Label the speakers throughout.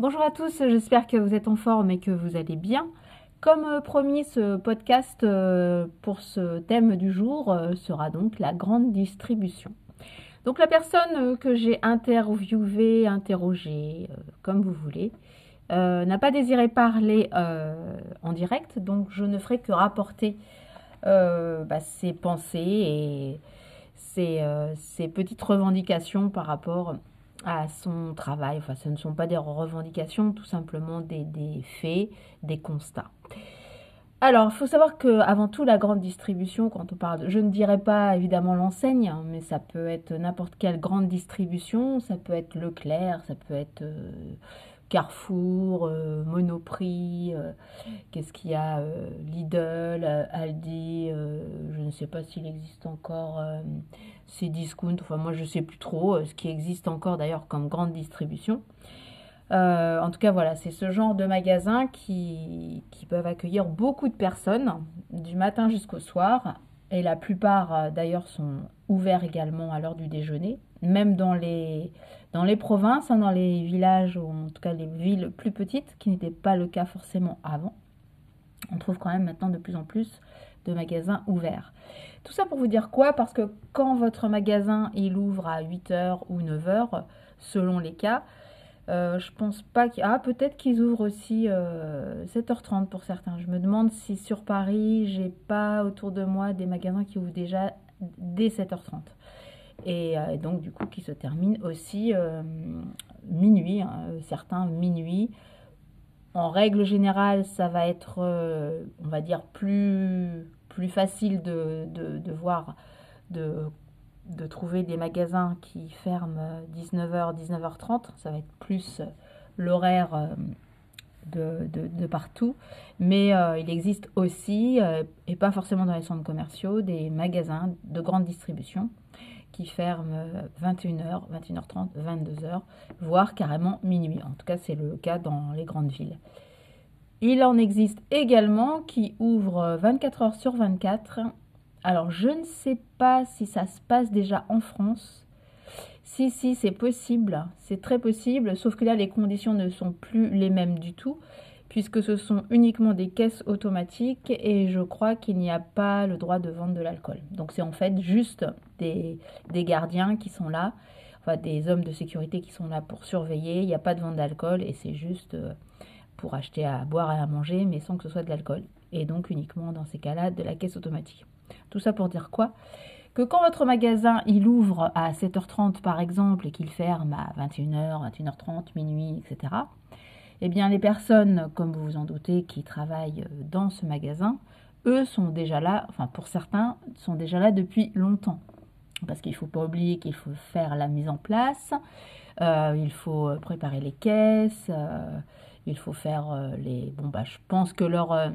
Speaker 1: Bonjour à tous, j'espère que vous êtes en forme et que vous allez bien. Comme euh, promis, ce podcast euh, pour ce thème du jour euh, sera donc la grande distribution. Donc la personne que j'ai interviewée, interrogée, comme vous voulez, n'a pas désiré parler en direct, donc je ne ferai que rapporter bah, ses pensées et ses, petites revendications par rapport à son travail. Enfin, ce ne sont pas des revendications, tout simplement des, faits, des constats. Alors, il faut savoir que avant tout, la grande distribution, quand on parle, je ne dirais pas évidemment l'enseigne, hein, mais ça peut être n'importe quelle grande distribution, ça peut être Leclerc, ça peut être euh, Carrefour, euh, Monoprix, euh, qu'est-ce qu'il y a, Lidl, Aldi, je ne sais pas s'il existe encore ces discounts, enfin moi je sais plus trop euh, ce qui existe encore d'ailleurs comme grande distribution. Euh, en tout cas voilà, c'est ce genre de magasins qui, peuvent accueillir beaucoup de personnes du matin jusqu'au soir. Et la plupart euh, d'ailleurs sont ouverts également à l'heure du déjeuner, même dans les, dans les provinces, hein, dans les villages ou en tout cas les villes plus petites, qui n'était pas le cas forcément avant. On trouve quand même maintenant de plus en plus de magasins ouverts. Tout ça pour vous dire quoi? Parce que quand votre magasin il ouvre à 8h ou 9h, selon les cas, euh, je pense pas qu'il... Ah, peut-être qu'ils ouvrent aussi 7h30 euh, pour certains. Je me demande si sur Paris, j'ai pas autour de moi des magasins qui ouvrent déjà dès 7h30. Et euh, donc, du coup, qui se terminent aussi minuit, hein, certains minuit. En règle générale, ça va être, on va dire, plus plus facile de, de, voir, de, de, trouver des magasins qui ferment 19h, 19h30. Ça va être plus l'horaire euh, de, de, partout. Mais euh, il existe aussi, euh, et pas forcément dans les centres commerciaux, des magasins de grande distribution qui ferment 21h, 21h30, 22h, voire carrément minuit. En tout cas, c'est le cas dans les grandes villes. Il en existe également qui ouvrent 24 heures sur 24. Alors, je ne sais pas si ça se passe déjà en France. Si, si, c'est possible. C'est très possible. Sauf que là, les conditions ne sont plus les mêmes du tout. Puisque ce sont uniquement des caisses automatiques. Et je crois qu'il n'y a pas le droit de vendre de l'alcool. Donc, c'est en fait juste des, gardiens qui sont là. Enfin, des hommes de sécurité qui sont là pour surveiller. Il n'y a pas de vente d'alcool. Et c'est juste... Euh, pour acheter à boire et à manger, mais sans que ce soit de l'alcool. Et donc uniquement dans ces cas-là de la caisse automatique. Tout ça pour dire quoi? Que quand votre magasin il ouvre à 7h30 par exemple et qu'il ferme à 21h, 21h30, minuit, etc. Eh bien les personnes, comme vous vous en doutez, qui travaillent dans ce magasin, eux sont déjà là, enfin pour certains, sont déjà là depuis longtemps. Parce qu'il ne faut pas oublier qu'il faut faire la mise en place, euh, il faut préparer les caisses, euh, il faut faire euh, les... Bon, bah, je pense que leur, euh,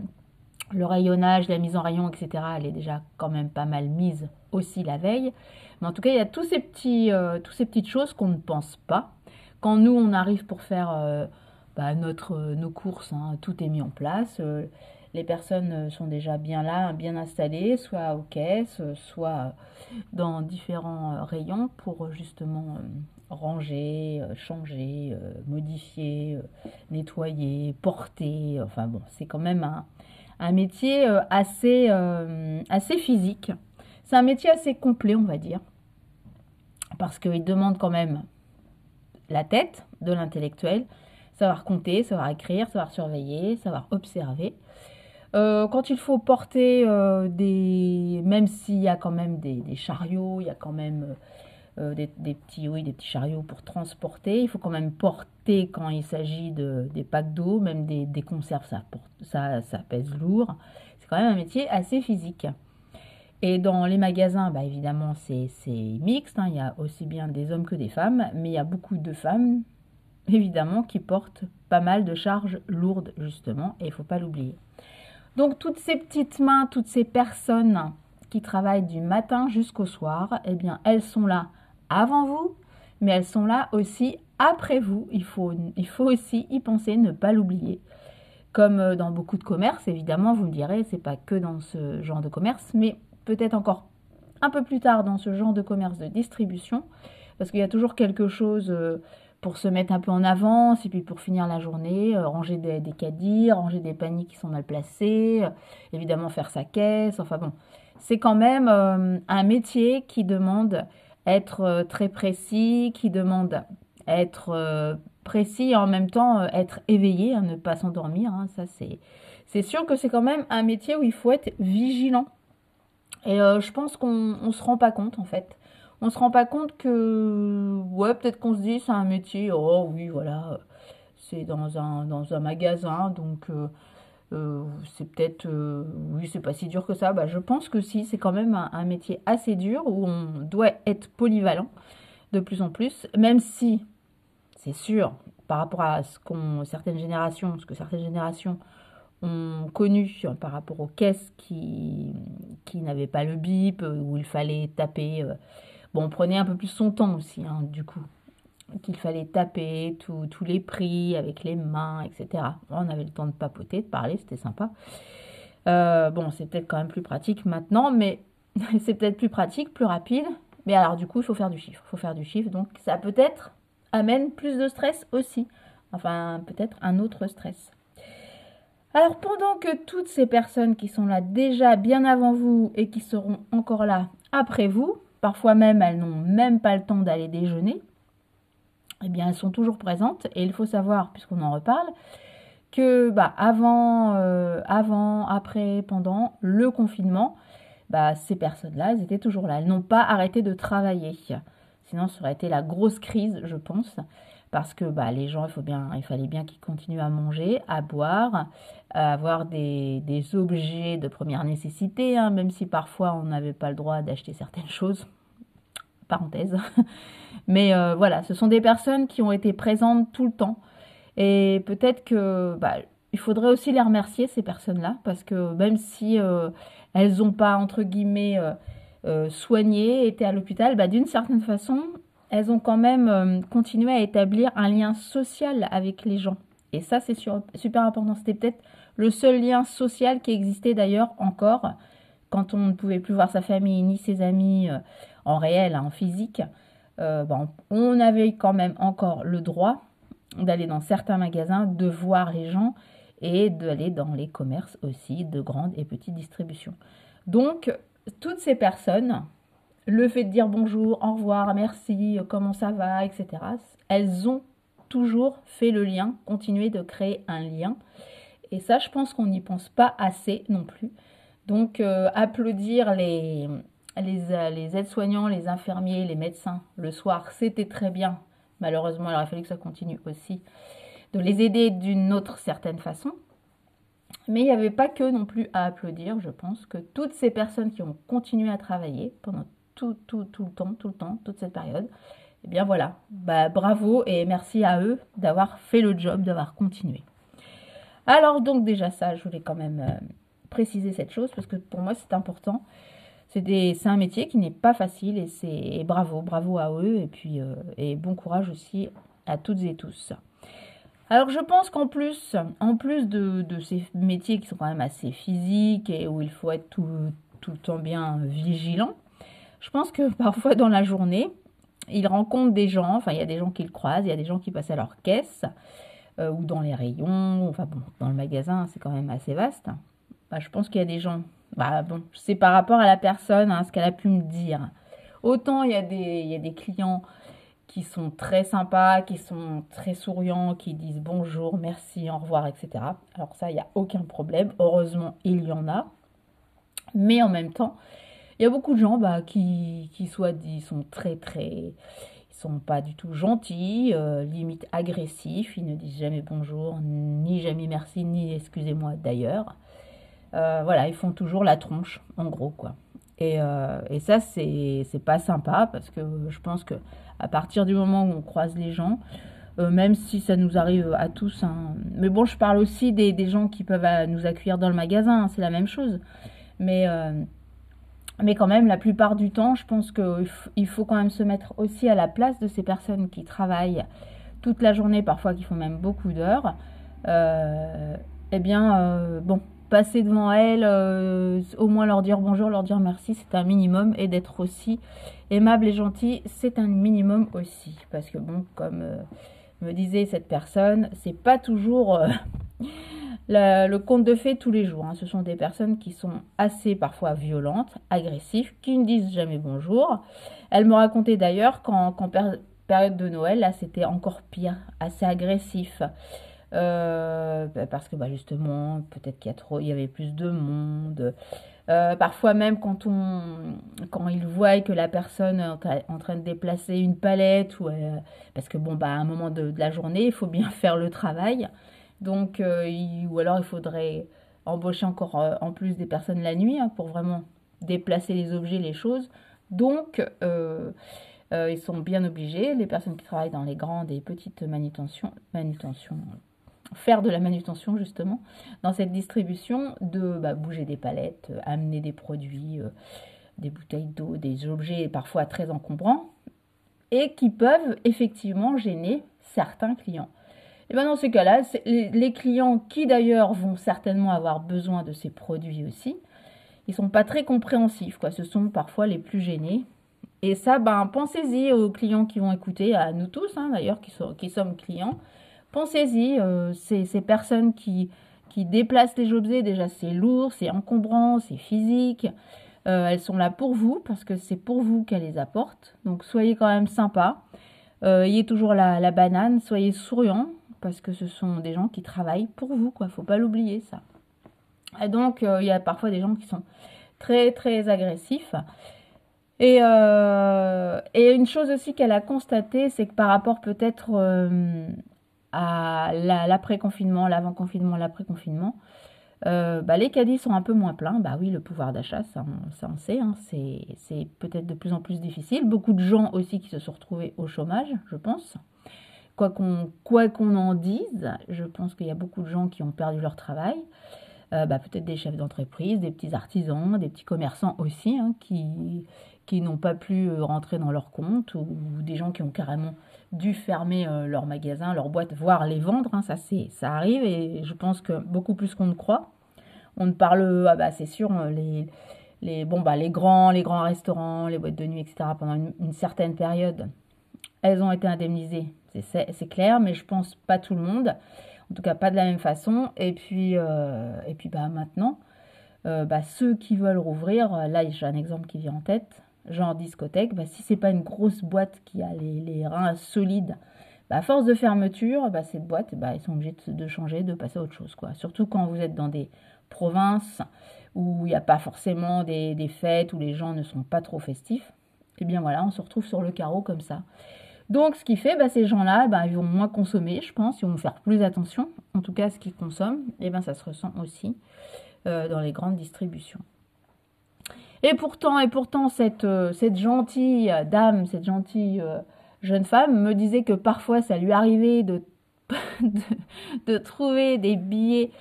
Speaker 1: le rayonnage, la mise en rayon, etc., elle est déjà quand même pas mal mise aussi la veille. Mais en tout cas, il y a tous ces, petits, euh, toutes ces petites choses qu'on ne pense pas. Quand nous, on arrive pour faire bah, notre, nos courses, hein, tout est mis en place. les personnes sont déjà bien là, bien installées, soit aux caisses, soit dans différents rayons pour justement ranger, euh, changer, euh, modifier, euh, nettoyer, porter. Enfin bon, c'est quand même un, métier assez, assez physique. C'est un métier assez complet, on va dire, parce qu'il demande quand même la tête de l'intellectuel, savoir compter, savoir écrire, savoir surveiller, savoir observer. quand il faut porter des... Même s'il y a quand même des, des, chariots, il y a quand même euh, des, petits, oui, des petits chariots pour transporter. Il faut quand même porter quand il s'agit de, des packs d'eau, même des, des conserves, ça, ça, ça pèse lourd. C'est quand même un métier assez physique. Et dans les magasins, bah évidemment, c'est mixte. Hein. Il y a aussi bien des hommes que des femmes, mais il y a beaucoup de femmes, évidemment, qui portent pas mal de charges lourdes, justement, et il faut pas l'oublier. Donc, toutes ces petites mains, toutes ces personnes qui travaillent du matin jusqu'au soir, eh bien, elles sont là avant vous, mais elles sont là aussi après vous. Il faut, il faut aussi y penser, ne pas l'oublier. Comme euh, dans beaucoup de commerces, évidemment, vous me direz, c'est pas que dans ce genre de commerce, mais peut-être encore un peu plus tard dans ce genre de commerce de distribution, parce qu'il y a toujours quelque chose euh, pour se mettre un peu en avance et puis pour finir la journée, ranger des, des, caddies, ranger des paniers qui sont mal placés, évidemment faire sa caisse, enfin bon, c'est quand même un métier qui demande être très précis, qui demande être précis et en même temps être éveillé, hein, ne pas s'endormir, hein, ça c'est c'est sûr que c'est quand même un métier où il faut être vigilant. Et euh, je pense qu'on ne se rend pas compte en fait. On se rend pas compte que, ouais, peut-être qu'on se dit c'est un métier, oh oui, voilà, c'est dans un, dans un magasin, donc euh, euh, c'est peut-être, oui, c'est pas si dur que ça. Bah, je pense que si, c'est quand même un, métier assez dur où on doit être polyvalent de plus en plus, même si, c'est sûr, par rapport à ce qu'on, certaines générations, ce que certaines générations ont connu par rapport aux caisses qui, qui n'avaient pas le bip, euh, où il fallait taper. Bon, on prenait un peu plus son temps aussi, hein, du coup. Qu'il fallait taper tous les prix avec les mains, etc. On avait le temps de papoter, de parler, c'était sympa. Euh, bon, c'est peut-être quand même plus pratique maintenant, mais c'est peut-être plus pratique, plus rapide. Mais alors, du coup, il faut faire du chiffre. Il faut faire du chiffre. Donc, ça peut-être amène plus de stress aussi. Enfin, peut-être un autre stress. Alors pendant que toutes ces personnes qui sont là déjà bien avant vous et qui seront encore là après vous, parfois même elles n'ont même pas le temps d'aller déjeuner, eh bien elles sont toujours présentes et il faut savoir, puisqu'on en reparle, que bah, avant, euh, avant, après, pendant le confinement, bah, ces personnes-là, elles étaient toujours là. Elles n'ont pas arrêté de travailler. Sinon, ça aurait été la grosse crise, je pense parce que bah, les gens, il, faut bien, il fallait bien qu'ils continuent à manger, à boire, à avoir des, objets de première nécessité, hein, même si parfois on n'avait pas le droit d'acheter certaines choses. Parenthèse. Mais euh, voilà, ce sont des personnes qui ont été présentes tout le temps. Et peut-être que bah, il faudrait aussi les remercier, ces personnes-là, parce que même si euh, elles n'ont pas, entre guillemets, euh, soigné, été à l'hôpital, bah, d'une certaine façon, elles ont quand même euh, continué à établir un lien social avec les gens. Et ça, c'est super important. C'était peut-être le seul lien social qui existait d'ailleurs encore quand on ne pouvait plus voir sa famille ni ses amis euh, en réel, en physique. Euh, bon, on avait quand même encore le droit d'aller dans certains magasins, de voir les gens et d'aller dans les commerces aussi de grande et petite distribution. Donc, toutes ces personnes le fait de dire bonjour, au revoir, merci, comment ça va, etc. Elles ont toujours fait le lien, continué de créer un lien. Et ça, je pense qu'on n'y pense pas assez non plus. Donc, euh, applaudir les, les, les aides-soignants, les infirmiers, les médecins le soir, c'était très bien. Malheureusement, il aurait fallu que ça continue aussi. De les aider d'une autre certaine façon. Mais il n'y avait pas que non plus à applaudir. Je pense que toutes ces personnes qui ont continué à travailler pendant tout, tout, tout le temps, tout le temps, toute cette période. Eh bien voilà, bah, bravo et merci à eux d'avoir fait le job, d'avoir continué. Alors donc déjà ça, je voulais quand même euh, préciser cette chose parce que pour moi c'est important. C'est un métier qui n'est pas facile et c'est bravo, bravo à eux et puis euh, et bon courage aussi à toutes et tous. Alors je pense qu'en plus, en plus de, de, ces métiers qui sont quand même assez physiques et où il faut être tout, tout le temps bien vigilant, je pense que parfois dans la journée, il rencontre des gens, enfin il y a des gens qui le croisent, il y a des gens qui passent à leur caisse euh, ou dans les rayons, enfin bon, dans le magasin c'est quand même assez vaste. Bah, je pense qu'il y a des gens, bah bon, c'est par rapport à la personne, hein, ce qu'elle a pu me dire. Autant il y, a des, il y a des clients qui sont très sympas, qui sont très souriants, qui disent bonjour, merci, au revoir, etc. Alors ça, il n'y a aucun problème. Heureusement, il y en a. Mais en même temps, il y a beaucoup de gens bah, qui, qui soit dit, sont très très... Ils sont pas du tout gentils, euh, limite agressifs, ils ne disent jamais bonjour, ni jamais merci, ni excusez-moi d'ailleurs. Euh, voilà, ils font toujours la tronche, en gros, quoi. Et, euh, et ça, c'est pas sympa parce que je pense que à partir du moment où on croise les gens, même si ça nous arrive à tous, hein, mais bon, je parle aussi des, des gens qui peuvent nous accueillir dans le magasin, hein, c'est la même chose. Mais mais quand même, la plupart du temps, je pense qu'il faut quand même se mettre aussi à la place de ces personnes qui travaillent toute la journée, parfois qui font même beaucoup d'heures. Euh, eh bien, euh, bon, passer devant elles, euh, au moins leur dire bonjour, leur dire merci, c'est un minimum. Et d'être aussi aimable et gentil, c'est un minimum aussi. Parce que bon, comme me disait cette personne, c'est pas toujours le conte de fées tous les jours. Hein. Ce sont des personnes qui sont assez parfois violentes, agressives, qui ne disent jamais bonjour. Elle me racontait d'ailleurs qu'en période de Noël, c'était encore pire, assez agressif. Euh, bah, parce que bah, justement, peut-être qu'il y, y avait plus de monde. Euh, parfois même quand on quand ils voient que la personne est en train de déplacer une palette ou euh, parce que bon bah à un moment de, la journée il faut bien faire le travail donc ou alors il faudrait embaucher encore en plus des personnes la nuit hein, pour vraiment déplacer les objets les choses donc ils sont bien obligés les personnes qui travaillent dans les grandes et petites manutentions faire de la manutention justement dans cette distribution, de bah, bouger des palettes, euh, amener des produits, euh, des bouteilles d'eau, des objets parfois très encombrants et qui peuvent effectivement gêner certains clients. Et bien dans ces cas-là, les, clients qui d'ailleurs vont certainement avoir besoin de ces produits aussi, ils sont pas très compréhensifs, quoi. Ce sont parfois les plus gênés. Et ça, ben, pensez-y aux clients qui vont écouter, à nous tous hein, d'ailleurs qui, qui sommes clients. Pensez-y, euh, ces, personnes qui, qui déplacent les objets, déjà c'est lourd, c'est encombrant, c'est physique. Euh, elles sont là pour vous parce que c'est pour vous qu'elles les apportent. Donc soyez quand même sympa. Euh, ayez toujours la, banane, soyez souriant parce que ce sont des gens qui travaillent pour vous, quoi. Faut pas l'oublier ça. Et donc il y a parfois des gens qui sont très très agressifs. Et, et une chose aussi qu'elle a constaté, c'est que par rapport peut-être à l'après-confinement, l'avant-confinement, l'après-confinement, euh, bah, les caddies sont un peu moins pleins. Bah oui, le pouvoir d'achat, ça, ça, on sait, hein, c'est peut-être de plus en plus difficile. Beaucoup de gens aussi qui se sont retrouvés au chômage, je pense. Quoi qu'on en dise, je pense qu'il y a beaucoup de gens qui ont perdu leur travail. Euh, bah, peut-être des chefs d'entreprise, des petits artisans, des petits commerçants aussi, hein, qui, qui n'ont pas pu euh, rentrer dans leur compte, ou, des gens qui ont carrément dû fermer euh, leur magasin, leur boîte, voire les vendre. Hein, ça, c'est, ça arrive et je pense que beaucoup plus qu'on ne croit. On ne parle, ah bah, c'est sûr, euh, les, les, bon, bah, les, grands, les grands restaurants, les boîtes de nuit, etc., pendant une, certaine période, elles ont été indemnisées. C'est, clair, mais je pense pas tout le monde. En tout cas, pas de la même façon. Et puis, et puis bah, maintenant, bah, ceux qui veulent rouvrir, là, j'ai un exemple qui vient en tête genre discothèque, bah, si c'est pas une grosse boîte qui a les, reins solides, bah, à force de fermeture, bah, cette boîte, bah, ils sont obligés de, changer, de passer à autre chose. Surtout quand vous êtes dans des provinces où il n'y a pas forcément des, fêtes, où les gens ne sont pas trop festifs. Et eh bien voilà, on se retrouve sur le carreau comme ça. Donc ce qui fait, bah, ces gens-là, bah, ils vont moins consommer, je pense, ils vont faire plus attention, en tout cas à ce qu'ils consomment. Et bien ça se ressent aussi euh, dans les grandes distributions. Et pourtant, et pourtant, cette, euh, cette gentille dame, cette gentille euh, jeune femme me disait que parfois ça lui arrivait de, de, trouver des billets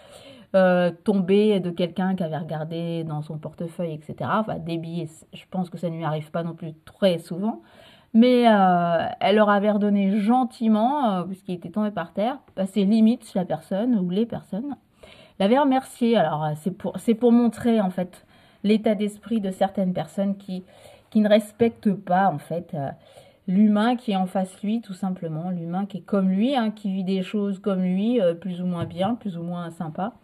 Speaker 1: tombés de quelqu'un qui avait regardé dans son portefeuille, etc. Enfin, des billets, je pense que ça ne lui arrive pas non plus très souvent. Mais elle leur avait redonné gentiment, puisqu'il était tombé par terre, ses limites, la personne ou les personnes. L'avait remercié. Alors, c'est pour, pour montrer, en fait, l'état d'esprit de certaines personnes qui, qui ne respectent pas en fait euh, l'humain qui est en face lui tout simplement, l'humain qui est comme lui, hein, qui vit des choses comme lui, euh, plus ou moins bien, plus ou moins sympa.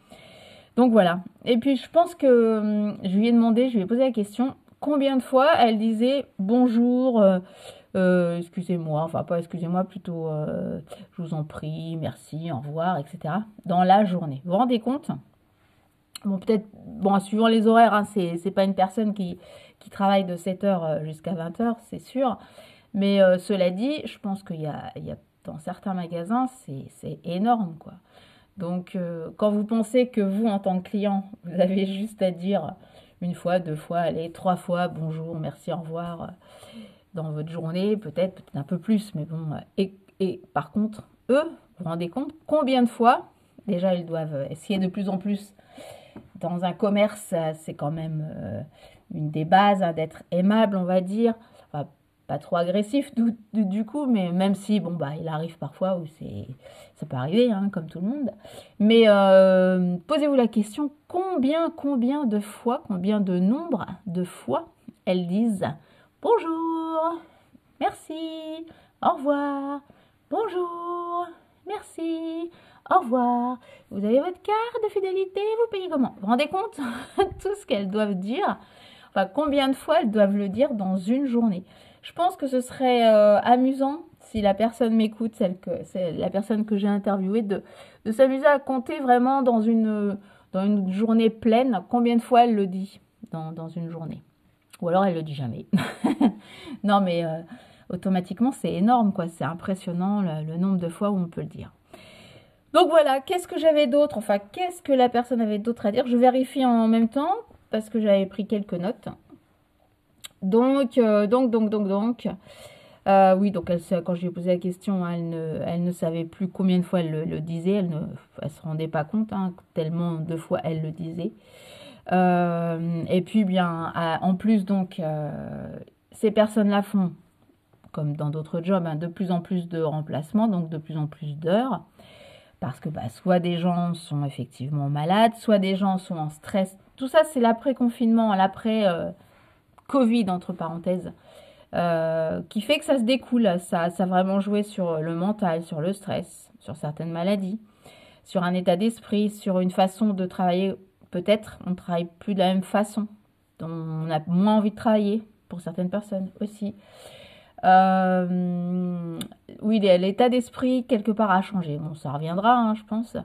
Speaker 1: Donc voilà. Et puis je pense que hum, je lui ai demandé, je lui ai posé la question, combien de fois elle disait bonjour, euh, excusez-moi, enfin pas excusez-moi, plutôt je vous en prie, merci, au revoir, etc. dans la journée. Vous vous rendez compte? Bon, peut-être, bon, suivant les horaires, hein, c'est pas une personne qui, travaille de 7h euh, jusqu'à 20h, c'est sûr. Mais euh, cela dit, je pense qu'il y a, dans certains magasins, c'est énorme, quoi. Donc, euh, quand vous pensez que vous, en tant que client, vous avez juste à dire une fois, deux fois, allez, trois fois, bonjour, merci, au revoir, dans votre journée, peut-être, peut-être un peu plus, mais bon. Et, et par contre, eux, vous vous rendez compte combien de fois, déjà, ils doivent essayer de plus en plus dans un commerce, c'est quand même euh, une des bases hein, d'être aimable, on va dire. pas trop agressif du, coup, mais même si, bon, bah, il arrive parfois où c'est, ça peut arriver, hein, comme tout le monde. Mais euh, posez-vous la question, combien, combien de fois, combien de nombre de fois elles disent bonjour, merci, au revoir, bonjour, merci, au revoir. Vous avez votre carte de fidélité, vous payez comment? Vous vous rendez compte tout ce qu'elles doivent dire? Enfin, combien de fois elles doivent le dire dans une journée? Je pense que ce serait euh, amusant si la personne m'écoute, celle que la personne que j'ai interviewée, de, s'amuser à compter vraiment dans une, journée pleine, combien de fois elle le dit dans une journée. Ou alors elle le dit jamais. non mais euh, automatiquement c'est énorme quoi, c'est impressionnant le, nombre de fois où on peut le dire. Donc voilà, qu'est-ce que j'avais d'autre? Enfin, qu'est-ce que la personne avait d'autre à dire? Je vérifie en même temps parce que j'avais pris quelques notes. Donc, euh, donc, donc, donc, donc. Euh, oui, donc elle, quand je lui ai posé la question, elle ne, elle ne savait plus combien de fois elle le, disait. Elle ne elle se rendait pas compte, hein, tellement de fois elle le disait. Euh, et puis, bien, en plus, donc, ces personnes-là font, comme dans d'autres jobs, hein, de plus en plus de remplacements, donc de plus en plus d'heures. Parce que bah, soit des gens sont effectivement malades, soit des gens sont en stress. Tout ça, c'est l'après-confinement, l'après... Covid, entre parenthèses, euh, qui fait que ça se découle. Ça, ça a vraiment joué sur le mental, sur le stress, sur certaines maladies, sur un état d'esprit, sur une façon de travailler. Peut-être on travaille plus de la même façon. On a moins envie de travailler pour certaines personnes aussi. Euh, oui, l'état d'esprit, quelque part, a changé. Bon, ça reviendra, hein, je pense.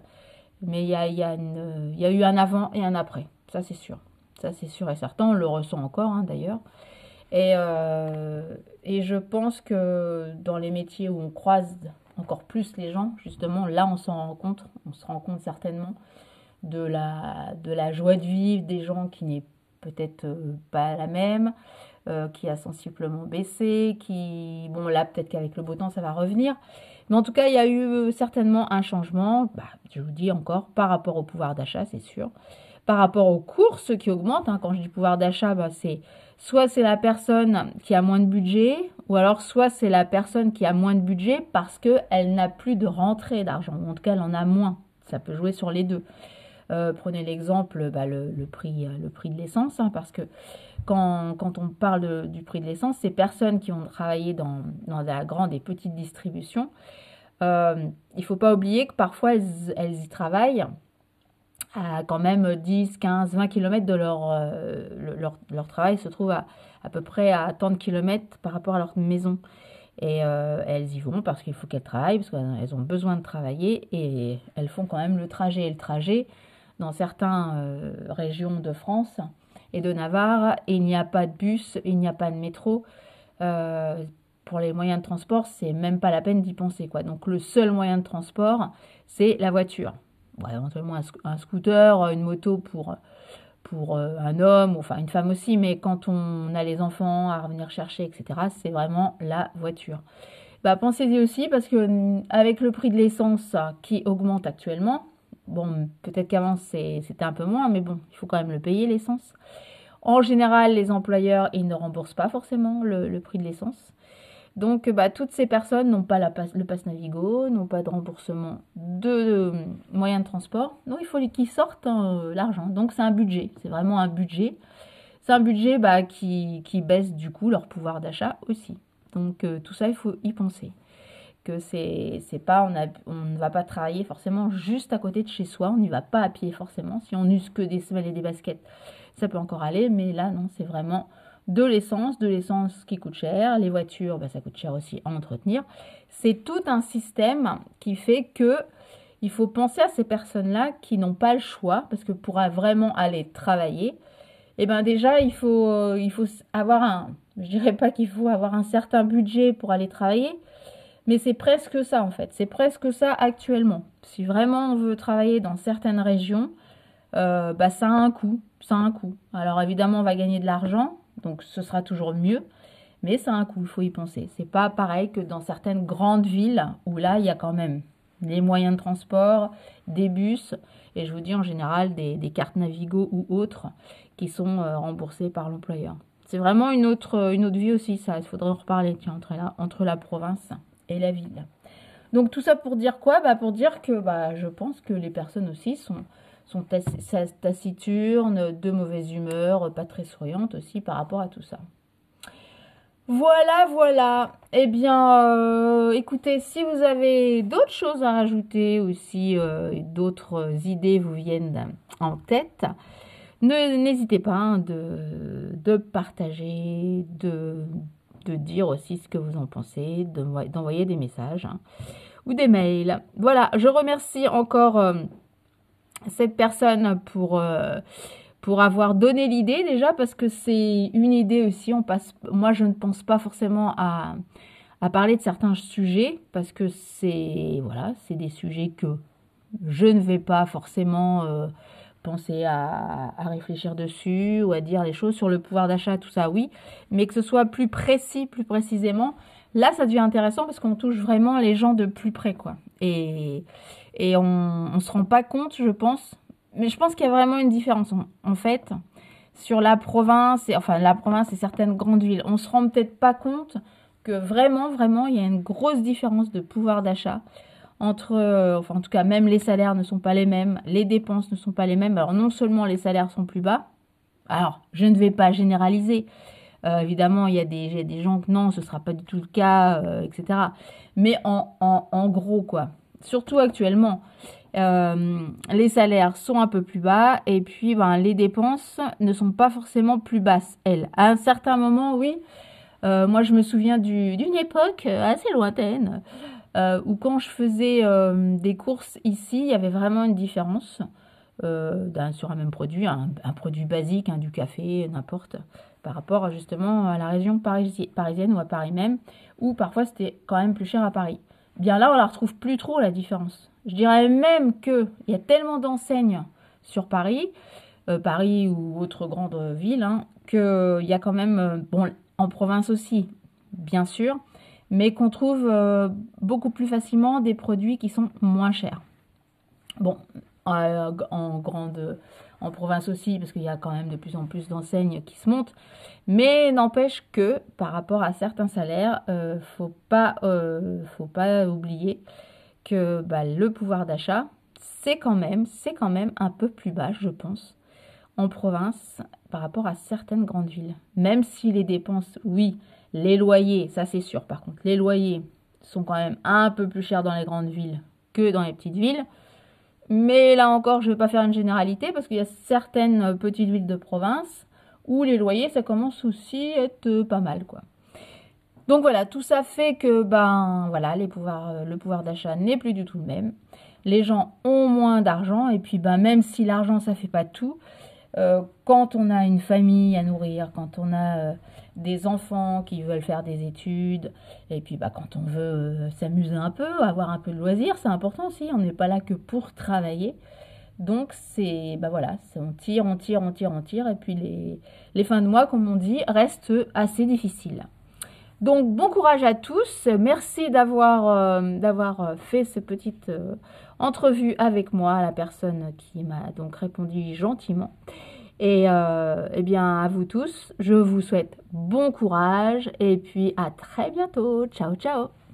Speaker 1: Mais il y a, eu un avant et un après. Ça, c'est sûr. Ça, c'est sûr et certain. On le ressent encore, hein, d'ailleurs. Euh, et je pense que dans les métiers où on croise encore plus les gens, justement, là, on s'en rend compte. On se rend compte certainement de la, de la joie de vivre des gens qui n'est peut-être euh, pas la même, euh, qui a sensiblement baissé, qui... Bon, là, peut-être qu'avec le beau temps, ça va revenir. Mais en tout cas, il y a eu certainement un changement, bah, je vous dis encore, par rapport au pouvoir d'achat, c'est sûr par rapport aux courses qui augmentent. Hein. Quand je dis pouvoir d'achat, bah, c'est soit c'est la personne qui a moins de budget, ou alors soit c'est la personne qui a moins de budget parce qu'elle n'a plus de rentrée d'argent, ou en tout cas elle en a moins. Ça peut jouer sur les deux. Euh, prenez l'exemple, bah, le, prix, le prix de l'essence, hein, parce que quand, on parle du prix de l'essence, ces personnes qui ont travaillé dans, la grande et petite distribution, euh, il ne faut pas oublier que parfois elles y travaillent à quand même 10, 15, 20 km de leur, euh, leur, leur, travail se trouve à, à peu près à tant de kilomètres par rapport à leur maison. Et euh, elles y vont parce qu'il faut qu'elles travaillent, parce qu'elles ont besoin de travailler et elles font quand même le trajet. Et le trajet, dans certaines euh, régions de France et de Navarre, il n'y a pas de bus, il n'y a pas de métro. pour les moyens de transport, c'est même pas la peine d'y penser. Donc le seul moyen de transport, c'est la voiture éventuellement un, scooter, une moto pour, pour euh, un homme, enfin une femme aussi, mais quand on a les enfants à revenir chercher, etc., c'est vraiment la voiture. Bah, Pensez-y aussi parce que mm, avec le prix de l'essence qui augmente actuellement, bon, peut-être qu'avant c'était un peu moins, mais bon, il faut quand même le payer l'essence. En général, les employeurs, ils ne remboursent pas forcément le prix de l'essence. Donc, bah, toutes ces personnes n'ont pas le pass Navigo, n'ont pas de remboursement de, moyens de transport. Donc, il faut qu'ils sortent euh, l'argent. Donc, c'est un budget. C'est vraiment un budget. C'est un budget bah, qui, baisse du coup leur pouvoir d'achat aussi. Donc, euh, tout ça, il faut y penser. Que c'est pas, on, on ne va pas travailler forcément juste à côté de chez soi. On n'y va pas à pied forcément. Si on n'use que des semelles et des baskets, ça peut encore aller. Mais là, non, c'est vraiment de l'essence, de l'essence qui coûte cher, les voitures, bah, ça coûte cher aussi à entretenir. C'est tout un système qui fait que il faut penser à ces personnes-là qui n'ont pas le choix, parce que pour vraiment aller travailler, eh ben déjà il faut, il faut avoir un, je dirais pas qu'il faut avoir un certain budget pour aller travailler, mais c'est presque ça en fait, c'est presque ça actuellement. Si vraiment on veut travailler dans certaines régions, euh, bah ça a un coût, ça a un coût. Alors évidemment on va gagner de l'argent, donc ce sera toujours mieux. Mais c'est un coût, il faut y penser. C'est pas pareil que dans certaines grandes villes où là, il y a quand même les moyens de transport, des bus, et je vous dis en général des, cartes Navigo ou autres qui sont euh, remboursées par l'employeur. C'est vraiment une autre, une autre vie aussi, ça. Il faudrait en reparler, tiens, entre la province et la ville. Donc tout ça pour dire quoi? Bah, Pour dire que bah, je pense que les personnes aussi sont, taciturnes, de mauvaise humeur, pas très souriantes aussi par rapport à tout ça. Voilà, voilà. Eh bien, euh, écoutez, si vous avez d'autres choses à rajouter ou si euh, d'autres idées vous viennent en tête, n'hésitez pas hein, de, de, partager, de, de, dire aussi ce que vous en pensez, d'envoyer des messages hein, ou des mails. Voilà, je remercie encore euh, cette personne pour pour avoir donné l'idée déjà parce que c'est une idée aussi. On passe, moi, je ne pense pas forcément à, à parler de certains sujets parce que c'est voilà, des sujets que je ne vais pas forcément euh, penser à, réfléchir dessus ou à dire les choses sur le pouvoir d'achat, tout ça, oui, mais que ce soit plus précis, plus précisément. Là, ça devient intéressant parce qu'on touche vraiment les gens de plus près, quoi. Et, et on ne se rend pas compte, je pense, mais je pense qu'il y a vraiment une différence en, fait sur la province, et, enfin la province et certaines grandes villes. On se rend peut-être pas compte que vraiment, vraiment, il y a une grosse différence de pouvoir d'achat entre, euh, enfin en tout cas même les salaires ne sont pas les mêmes, les dépenses ne sont pas les mêmes. Alors non seulement les salaires sont plus bas, alors je ne vais pas généraliser. Euh, évidemment, il y a des, des gens que non, ce sera pas du tout le cas, euh, etc. Mais en, en, gros, quoi. Surtout actuellement. Les salaires sont un peu plus bas et puis ben, les dépenses ne sont pas forcément plus basses, elles. À un certain moment, oui, moi je me souviens d'une époque assez lointaine euh, où quand je faisais des courses ici, il y avait vraiment une différence sur un même produit, un, produit basique, du café, n'importe, par rapport justement à la région parisienne ou à Paris même, où parfois c'était quand même plus cher à Paris. Bien là, on la retrouve plus trop la différence. Je dirais même qu'il y a tellement d'enseignes sur Paris, euh, Paris ou autre grande ville, hein, qu'il y a quand même, euh, bon, en province aussi, bien sûr, mais qu'on trouve euh, beaucoup plus facilement des produits qui sont moins chers. Bon, en grande, en province aussi, parce qu'il y a quand même de plus en plus d'enseignes qui se montent, mais n'empêche que par rapport à certains salaires, faut pas, faut pas oublier que bah, le pouvoir d'achat, c'est quand même, c'est quand même un peu plus bas, je pense, en province par rapport à certaines grandes villes. Même si les dépenses, oui, les loyers, ça c'est sûr. Par contre, les loyers sont quand même un peu plus chers dans les grandes villes que dans les petites villes. Mais là encore, je ne vais pas faire une généralité parce qu'il y a certaines petites villes de province où les loyers, ça commence aussi à être pas mal, quoi. Donc voilà, tout ça fait que ben voilà, euh, le pouvoir d'achat n'est plus du tout le même. Les gens ont moins d'argent et puis ben même si l'argent ça fait pas tout, euh, quand on a une famille à nourrir, quand on a euh, des enfants qui veulent faire des études, et puis bah, quand on veut s'amuser un peu, avoir un peu de loisirs, c'est important aussi. On n'est pas là que pour travailler. Donc c'est bah voilà, on tire, on tire, on tire, on tire, et puis les, les fins de mois, comme on dit, restent assez difficiles. Donc bon courage à tous. Merci d'avoir euh, euh, fait cette petite euh, entrevue avec moi, la personne qui m'a donc répondu gentiment. Et eh bien à vous tous, je vous souhaite bon courage et puis à très bientôt. Ciao ciao